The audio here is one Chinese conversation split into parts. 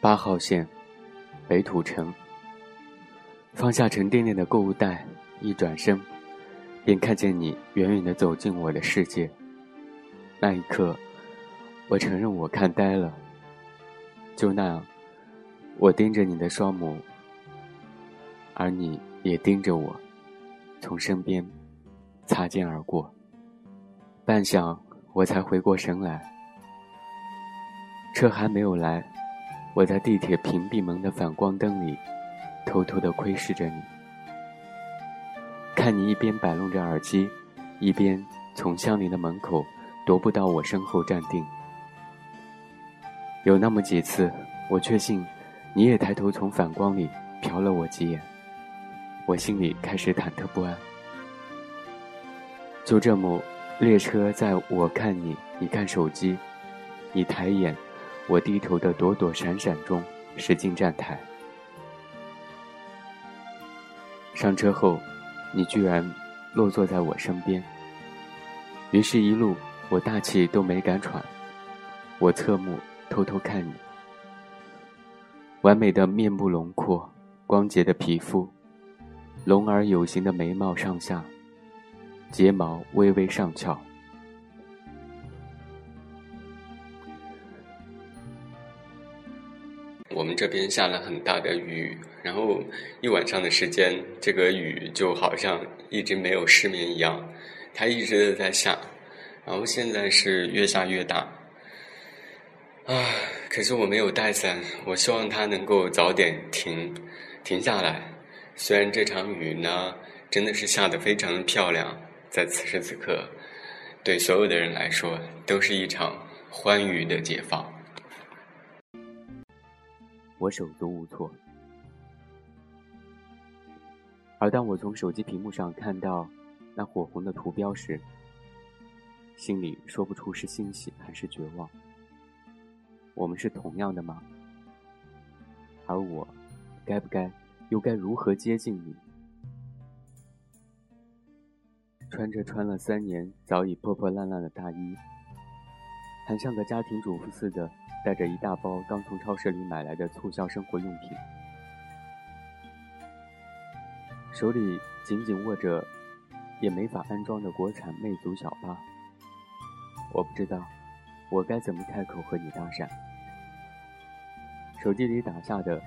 八号线，北土城。放下沉甸甸的购物袋，一转身，便看见你远远的走进我的世界。那一刻，我承认我看呆了。就那样，我盯着你的双眸，而你也盯着我，从身边擦肩而过。半晌，我才回过神来。车还没有来，我在地铁屏蔽门的反光灯里，偷偷地窥视着你，看你一边摆弄着耳机，一边从相邻的门口踱步到我身后站定。有那么几次，我确信你也抬头从反光里瞟了我几眼，我心里开始忐忑不安。就这么，列车在我看你，你看手机，你抬眼。我低头的躲躲闪闪中驶进站台，上车后，你居然落坐在我身边。于是，一路我大气都没敢喘。我侧目偷偷看你，完美的面部轮廓，光洁的皮肤，龙而有形的眉毛上下，睫毛微微上翘。这边下了很大的雨，然后一晚上的时间，这个雨就好像一直没有失眠一样，它一直在下，然后现在是越下越大。啊，可是我没有带伞，我希望它能够早点停，停下来。虽然这场雨呢，真的是下得非常漂亮，在此时此刻，对所有的人来说，都是一场欢愉的解放。我手足无措，而当我从手机屏幕上看到那火红的图标时，心里说不出是欣喜还是绝望。我们是同样的吗？而我，该不该，又该如何接近你？穿着穿了三年、早已破破烂烂的大衣，还像个家庭主妇似的。带着一大包刚从超市里买来的促销生活用品，手里紧紧握着也没法安装的国产魅族小八。我不知道我该怎么开口和你搭讪。手机里打下的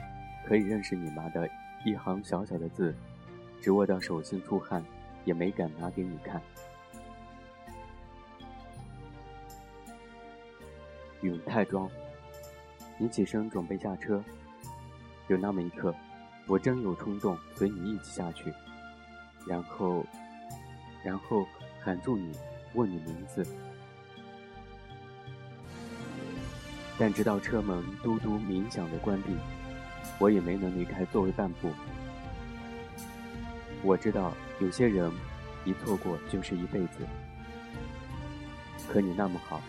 可以认识你吗的一行小小的字，只握到手心出汗，也没敢拿给你看。永泰庄。你起身准备下车，有那么一刻，我真有冲动随你一起下去，然后，然后喊住你，问你名字。但直到车门嘟嘟鸣响的关闭，我也没能离开座位半步。我知道有些人一错过就是一辈子，可你那么好，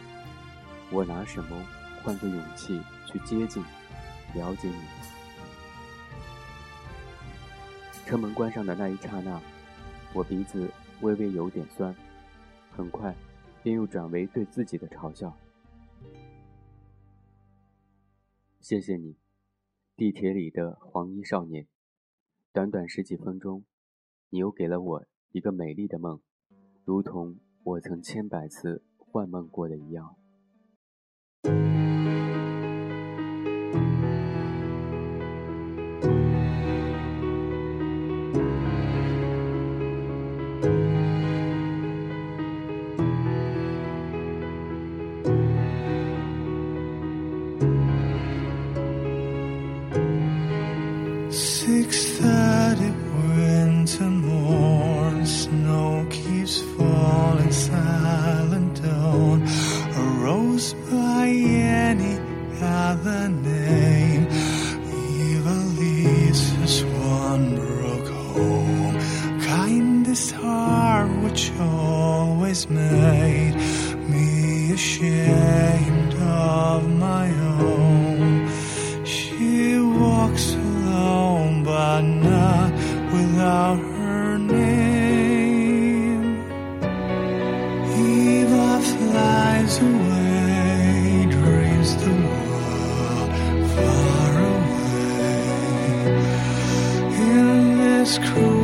我拿什么换个勇气？去接近，了解你。车门关上的那一刹那，我鼻子微微有点酸，很快便又转为对自己的嘲笑。谢谢你，地铁里的黄衣少年。短短十几分钟，你又给了我一个美丽的梦，如同我曾千百次幻梦过的一样。fix that it winter morn. Snow keeps falling silent down. A rose by any other name. Evil leaves us one broke home. Kindest heart which always made me ashamed of my own. are not without her name. Eva flies away, dreams the world far away. In this cruel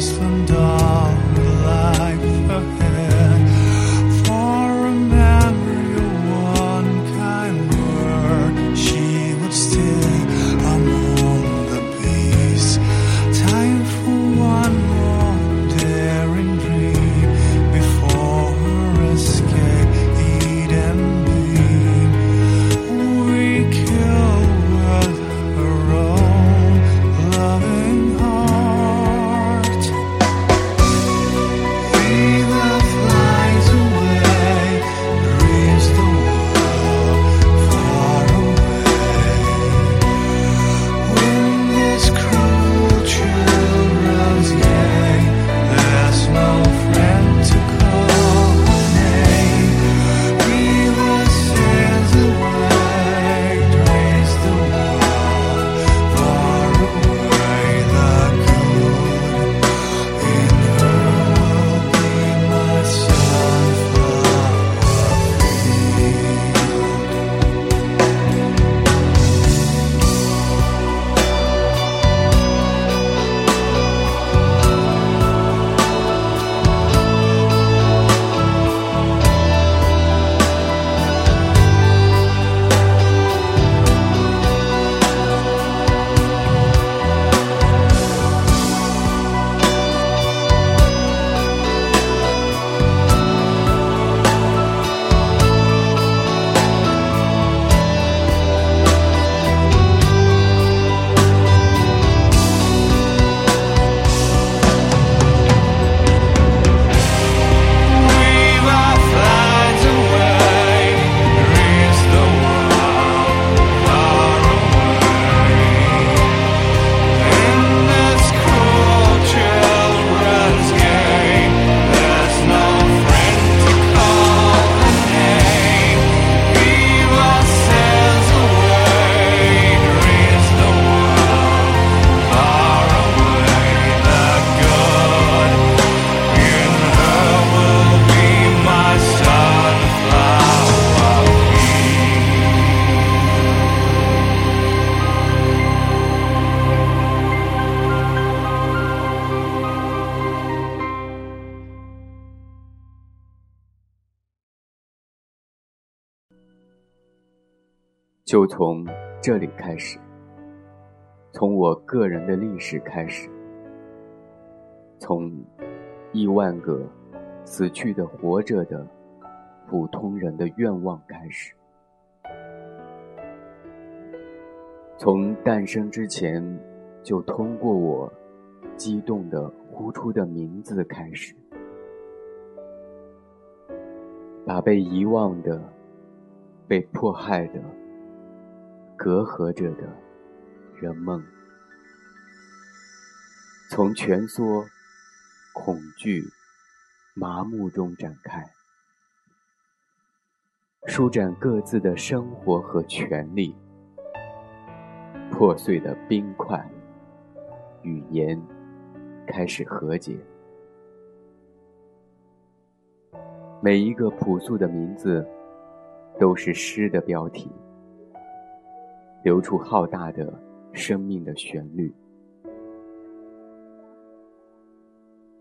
lost from dawn. 就从这里开始，从我个人的历史开始，从亿万个死去的、活着的普通人的愿望开始，从诞生之前就通过我激动的呼出的名字开始，把被遗忘的、被迫害的。隔阂着的人梦，从蜷缩、恐惧、麻木中展开，舒展各自的生活和权利。破碎的冰块，语言开始和解。每一个朴素的名字，都是诗的标题。流出浩大的生命的旋律，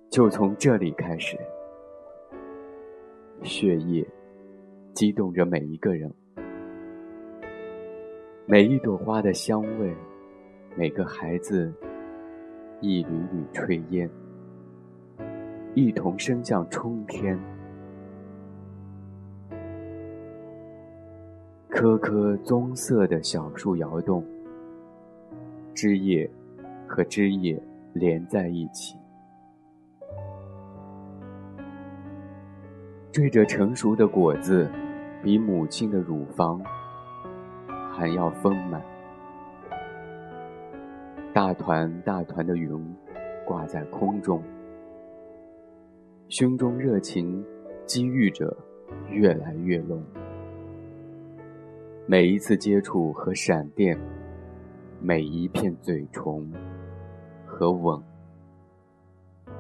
就从这里开始，血液激动着每一个人，每一朵花的香味，每个孩子一缕缕炊烟，一同升向冲天。棵棵棕色的小树摇动，枝叶和枝叶连在一起，缀着成熟的果子，比母亲的乳房还要丰满。大团大团的云挂在空中，胸中热情激郁着，越来越浓。每一次接触和闪电，每一片嘴唇和吻，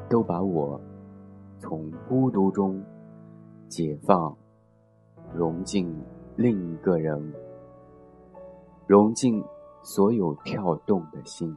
都把我从孤独中解放，融进另一个人，融进所有跳动的心。